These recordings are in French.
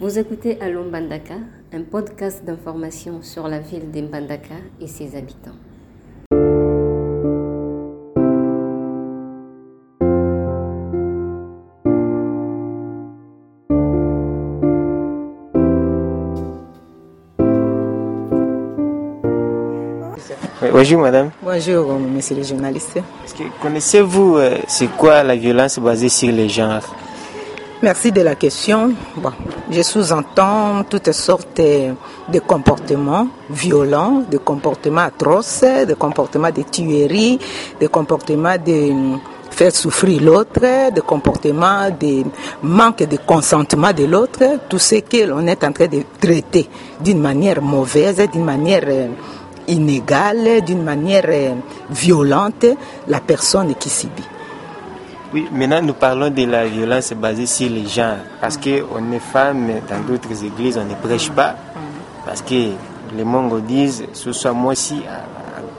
Vous écoutez Allo Mbandaka, un podcast d'information sur la ville de Mbandaka et ses habitants. Bonjour madame. Bonjour monsieur le journaliste. Est-ce que Connaissez-vous euh, c'est quoi la violence basée sur les genres? Merci de la question. Je sous-entends toutes sortes de comportements violents, de comportements atroces, de comportements de tuerie, de comportements de faire souffrir l'autre, de comportements de manque de consentement de l'autre, tout ce que l'on est en train de traiter d'une manière mauvaise, d'une manière euh, inégale, d'une manière euh, violente, la personne qui subit. Oui, maintenant nous parlons de la violence basée sur les genres. Parce qu'on est femme, dans d'autres églises, on ne prêche pas. Parce que les Mongos disent, ce soit moi aussi,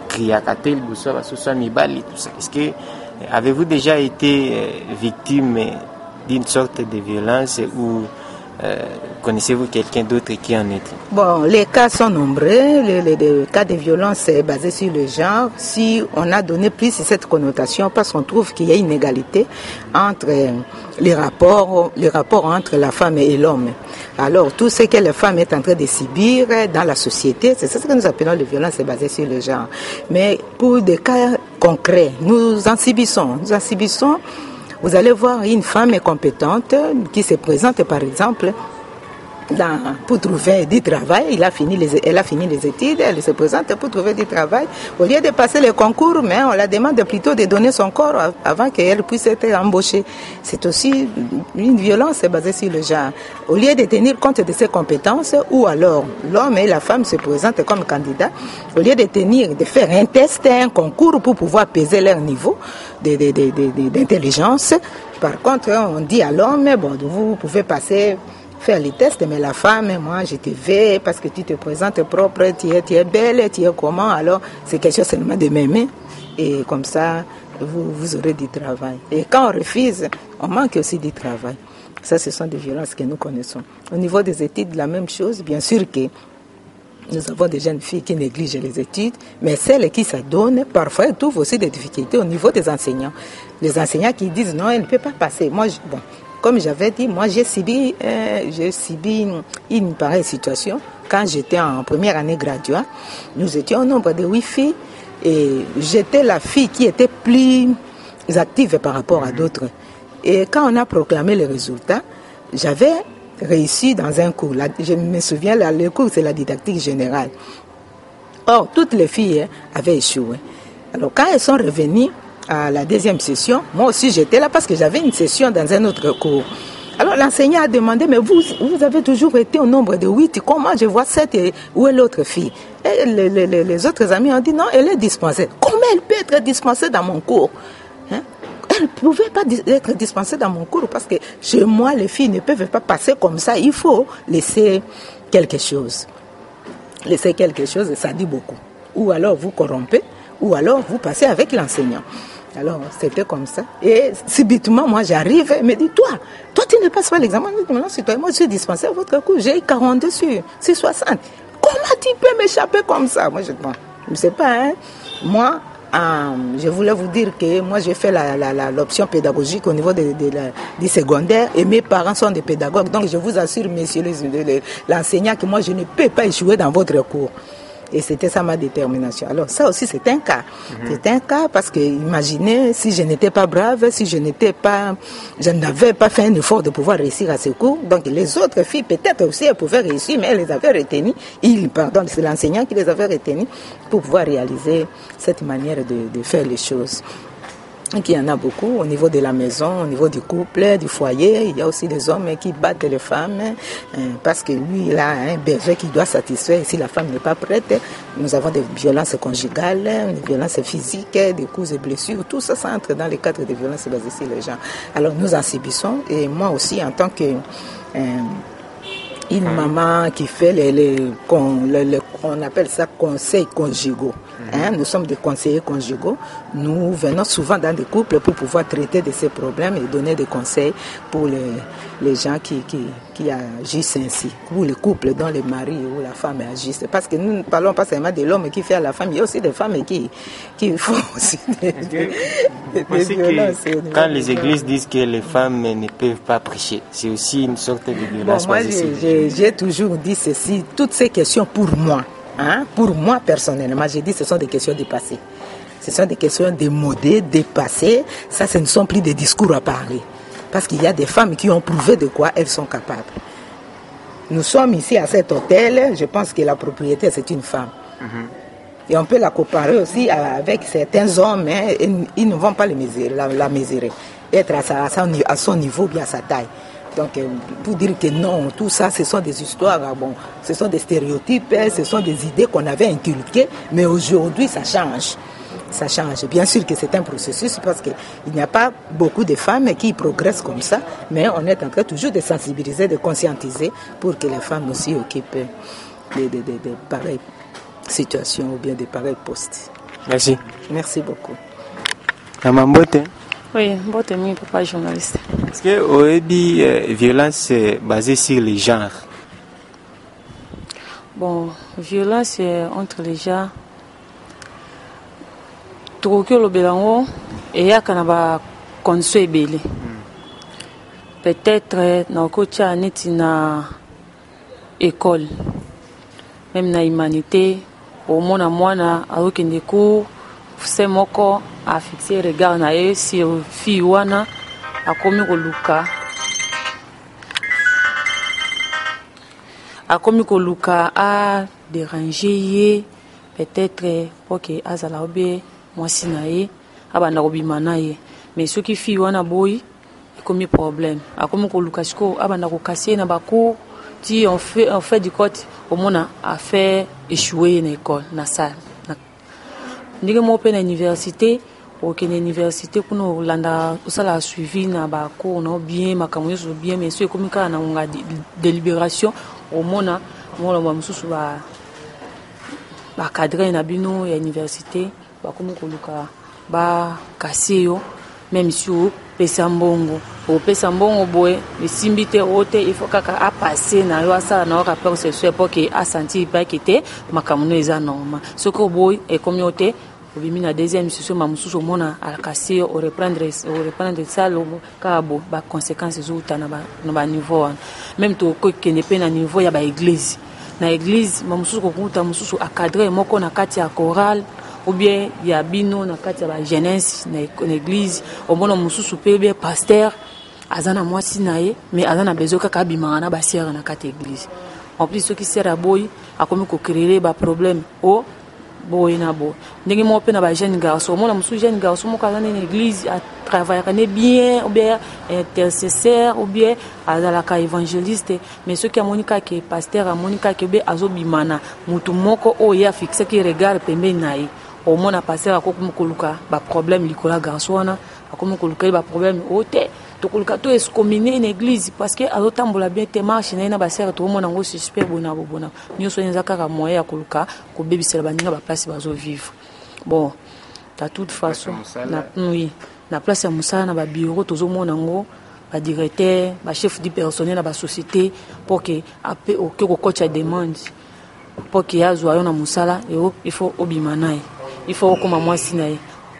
Kriakatel, ce soit Mibali, tout ça. Est-ce que avez-vous déjà été euh, victime d'une sorte de violence ou euh, connaissez-vous quelqu'un d'autre qui en est? Bon, les cas sont nombreux. Les, cas de violence basés sur le genre. Si on a donné plus cette connotation, parce qu'on trouve qu'il y a une égalité entre euh, les rapports, les rapports entre la femme et l'homme. Alors, tout ce que la femme est en train de subir dans la société, c'est ça que nous appelons les violences basées sur le genre. Mais pour des cas concrets, nous en subissons. Nous en subissons vous allez voir une femme compétente qui se présente, par exemple, dans- pour trouver du travail. Il a fini les, elle a fini les études, elle se présente pour trouver du travail. Au lieu de passer le concours, mais on la demande plutôt de donner son corps av- avant qu'elle puisse être embauchée. C'est aussi une violence basée sur le genre. Au lieu de tenir compte de ses compétences, ou alors l'homme et la femme se présentent comme candidats, au lieu de tenir, de faire un test, un concours pour pouvoir peser leur niveau d'intelligence, par contre, on dit à l'homme, bon, vous pouvez passer faire les tests, mais la femme, moi, je te vais parce que tu te présentes propre, tu es, belle, tu es comment, alors c'est quelque chose seulement de m'aimer. Et comme ça, vous, vous aurez du travail. Et quand on refuse, on manque aussi du travail. Ça, ce sont des violences que nous connaissons. Au niveau des études, la même chose, bien sûr que nous avons des jeunes filles qui négligent les études, mais celles qui s'adonnent, parfois, elles trouvent aussi des difficultés au niveau des enseignants. Les enseignants qui disent non, elle ne peut pas passer. Moi, bon, comme j'avais dit, moi, j'ai subi, euh, j'ai subi une, une pareille situation quand j'étais en première année graduée. Nous étions au nombre de huit filles et j'étais la fille qui était plus active par rapport à d'autres. Et quand on a proclamé les résultats, j'avais réussi dans un cours. Je me souviens, le cours, c'est la didactique générale. Or, toutes les filles hein, avaient échoué. Alors, quand elles sont revenues à la deuxième session, moi aussi j'étais là parce que j'avais une session dans un autre cours. Alors, l'enseignant a demandé, mais vous, vous avez toujours été au nombre de huit, comment je vois sept et où est l'autre fille? Et les, autres amis ont dit, non, elle est dispensée. Comment elle peut être dispensée dans mon cours? Hein? Elle ne pouvait pas être dispensée dans mon cours parce que chez moi, les filles ne peuvent pas passer comme ça. Il faut laisser quelque chose laisser quelque chose, ça dit beaucoup. Ou alors vous corrompez, ou alors vous passez avec l'enseignant. Alors, c'était comme ça. Et subitement, moi, j'arrive et me dit, toi, toi, tu ne passes pas l'examen. Je dis, non, c'est toi. Moi, je suis dispensé à votre cours. J'ai eu 42 sur, sur 60. Comment tu peux m'échapper comme ça? Moi, je dis, je ne sais pas, hein. Moi, euh, je voulais vous dire que moi, j'ai fait la- la- l'option pédagogique au niveau du secondaire et mes parents sont des pédagogues. Donc, je vous assure, messieurs l'enseignant, que moi, je ne peux pas échouer dans votre cours. Et c'était ça ma détermination. Alors ça aussi c'est un cas. C'est un cas parce que imaginez si je n'étais pas brave, si je n'étais pas, je n'avais pas fait un effort de pouvoir réussir à ce cours. Donc les autres filles peut-être aussi elles pouvaient réussir, mais elles les avaient retenues. Il, pardon, c'est l'enseignant qui les avait retenues pour pouvoir réaliser cette manière de, de faire les choses. Donc, il y en a beaucoup au niveau de la maison, au niveau du couple, du foyer. Il y a aussi des hommes qui battent les femmes hein, parce que lui, il a un besoin qu'il doit satisfaire. Si la femme n'est pas prête, nous avons des violences conjugales, des violences physiques, des coups et blessures. Tout ça, ça entre dans le cadre des violences basées sur les gens. Alors, nous en subissons et moi aussi, en tant que euh, une maman qui fait les, les, on appelle ça conseils conjugaux. Hein, nous sommes des conseillers conjugaux. Nous venons souvent dans des couples pour pouvoir traiter de ces problèmes et donner des conseils pour les, les gens qui, qui, qui, agissent ainsi, ou les couples dont les maris ou la femme agissent. Parce que nous ne parlons pas seulement de l'homme qui fait à la femme, il y a aussi des femmes qui, qui font aussi des, violences. quand les églises disent que les femmes ne peuvent pas prêcher, c'est aussi une sorte de violence. moi, j'ai toujours dit ceci, toutes ces questions pour moi, Hein? Pour moi, personnellement, j'ai dit ce sont des questions dépassées. Ce sont des questions démodées, dépassées. Ça, ce ne sont plus des discours à parler. Parce qu'il y a des femmes qui ont prouvé de quoi elles sont capables. Nous sommes ici à cet hôtel. Je pense que la propriétaire, c'est une femme. Et on peut la comparer aussi avec certains hommes. Hein. Ils ne vont pas la, mesurer. Être à, à son niveau, bien à sa taille. Donc, euh, pour dire que non, tout ça, ce sont des histoires, ah bon, ce sont des stéréotypes, hein, ce sont des idées qu'on avait inculquées, mais aujourd'hui, ça change. Ça change. Bien sûr que c'est un processus parce qu'il n'y a pas beaucoup de femmes qui progressent comme ça, mais on est en train toujours de sensibiliser, de conscientiser pour que les femmes aussi occupent de, de, de pareilles situations ou bien de pareils postes. Merci. Merci beaucoup. Oui, bote mingi papa journaliste. Est-ce que oyebi euh, violence basée sur les genres? Bon, violence entre les genres. Tokoki olobela yango eyaka na bacondition ebele peut-être nakoki otia neti na école. Même na humanité. Omona mwana azokende cours. Se moko afixe regard na ye sur fille wana akomi koluka. Akomi koluka aderange ye peut-être mpo ke azala obe mwasi na ye abanda kobima na ye. Mais soki fille wana boyi ekomi problème. Akomi koluka sikoyo abanda kokasi ye na bacour ti en fait, en fait du cote omona afait échoué ye na école na sale ndenge moko mpe na université okende université kuna olanda osala suivi na bacour na bien makambo nyonso bien mais so ekomi kaka na ngonga délibération omona molomba mosusu bacadre na bino ya université bakomi koluka bakasi yo même si opesa mbongo. Opesa mbongo boye esimbi te o te faut kaka apase na yo asala na yo rapport sexuel mpo ke asentir pake te makambo no eza normal. Soki oboyi ekomi yo te obimi na deuxième session ma mosusu omona alakasi oreprendre oreprendre sale kaka bo baconséquence ezouta na baniveau wana même tokokende mpe na niveau ya baeglise na église ma mosusu kokuta mosusu acadre moko na kati ya chorale ou bien ya bino na kati ya bajeunesse na église. Omona mosusu mpe bien paster aza na mwasi na ye mais aza na besoin kaka abimaka na basiere na kati ya église. En plus soki sere baproblème o boye na boye. Ndenge moko mpe na bajeune garçon omona mosusu jeune garçon moko aza nde na église atravaillaka nde bien ou bien intercesseur ou bien azalaka évangéliste. Mais soki amoni kaka paster amoni kaka be azobima na motu moko oyo ye afixaki regard pembeni na ye omona paster akokomi koluka baproblème likolo ya garçon wana akomi koluka ye baproblème oyo te tokoluka to escomine na église parce que azotambola bien te marche na ye na basere tokomona yango suspect bona bobona. Nyonso eza kaka moyen ya koluka kobebisela baninga baplace bazovivre bon de toute façon na, oui, na place ya mosala na babiro tozomona yango badirecteur bachef du personnel na basociété mpo ke ape oke kokotya demande. Mpo ke azwa yo na mosala il faut obima na ye il faut okóma mwasi na ye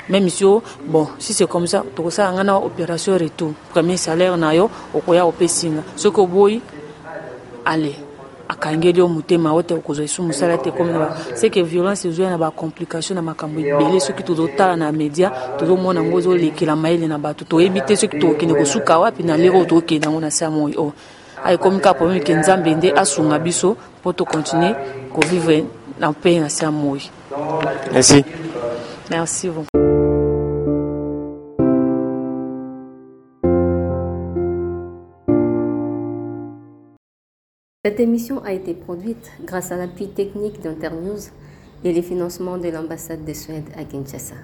même si bon si c'est comme ça tokosala nga na opération retour premier salaire na yo okoya opesinga soki oboyi ale akangeli yo motema o te okozwa esu mosala te komi na seke violence ezoya na bacomplication na makambo ebele. Soki tozotala na média tozomona yango ezolekela mayele na bato. Toyebi te soki tokende kosuka wapi na lero oyo tokende yango na sa moi. O aekomi kaka problème ke nzambe nde asunga biso mpo tocontinue kovivre na mpe na sa moi. Merci. Merci beaucoup Cette émission a été produite grâce à l'appui technique d'Internews et les financements de l'ambassade de Suède à Kinshasa.